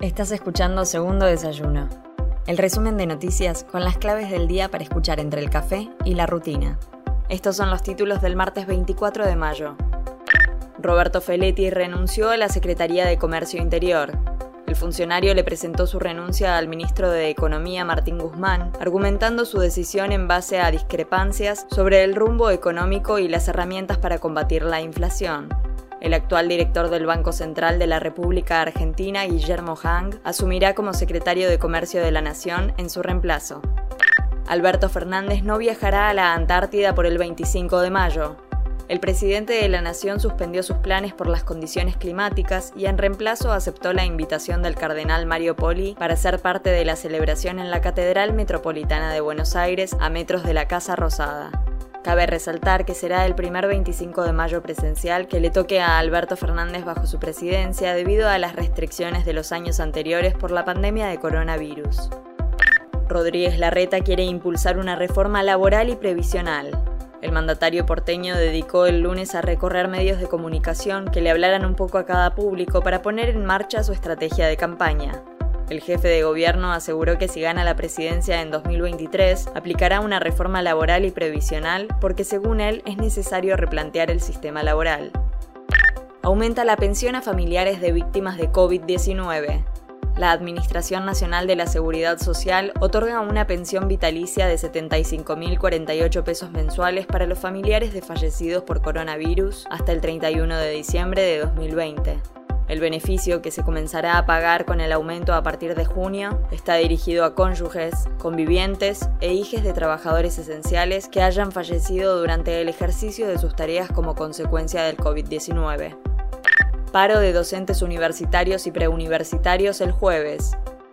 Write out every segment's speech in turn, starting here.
Estás escuchando Segundo Desayuno, el resumen de noticias con las claves del día para escuchar entre el café y la rutina. Estos son los títulos del martes 24 de mayo. Roberto Feletti renunció a la Secretaría de Comercio Interior. El funcionario le presentó su renuncia al ministro de Economía Martín Guzmán, argumentando su decisión en base a discrepancias sobre el rumbo económico y las herramientas para combatir la inflación. El actual director del Banco Central de la República Argentina, Guillermo Hang, asumirá como secretario de Comercio de la Nación en su reemplazo. Alberto Fernández no viajará a la Antártida por el 25 de mayo. El presidente de la Nación suspendió sus planes por las condiciones climáticas y en reemplazo aceptó la invitación del cardenal Mario Poli para ser parte de la celebración en la Catedral Metropolitana de Buenos Aires a metros de la Casa Rosada. Cabe resaltar que será el primer 25 de mayo presencial que le toque a Alberto Fernández bajo su presidencia debido a las restricciones de los años anteriores por la pandemia de coronavirus. Rodríguez Larreta quiere impulsar una reforma laboral y previsional. El mandatario porteño dedicó el lunes a recorrer medios de comunicación que le hablaran un poco a cada público para poner en marcha su estrategia de campaña. El jefe de gobierno aseguró que si gana la presidencia en 2023, aplicará una reforma laboral y previsional porque según él es necesario replantear el sistema laboral. Aumenta la pensión a familiares de víctimas de COVID-19. La Administración Nacional de la Seguridad Social otorga una pensión vitalicia de 75.048 pesos mensuales para los familiares de fallecidos por coronavirus hasta el 31 de diciembre de 2020. El beneficio que se comenzará a pagar con el aumento a partir de junio está dirigido a cónyuges, convivientes e hijes de trabajadores esenciales que hayan fallecido durante el ejercicio de sus tareas como consecuencia del COVID-19. Paro de docentes universitarios y preuniversitarios el jueves.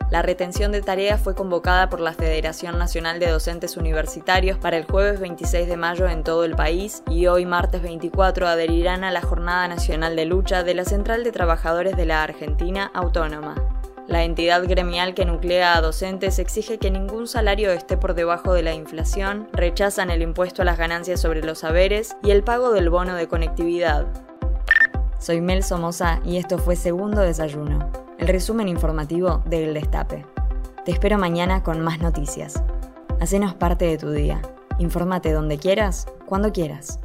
La retención de tareas fue convocada por la Federación Nacional de Docentes Universitarios para el jueves 26 de mayo en todo el país y hoy martes 24 adherirán a la Jornada Nacional de Lucha de la Central de Trabajadores de la Argentina Autónoma. La entidad gremial que nuclea a docentes exige que ningún salario esté por debajo de la inflación, rechazan el impuesto a las ganancias sobre los saberes y el pago del bono de conectividad. Soy Mel Somoza y esto fue Segundo Desayuno el resumen informativo de El Destape. Te espero mañana con más noticias. Hacenos parte de tu día. Infórmate donde quieras, cuando quieras.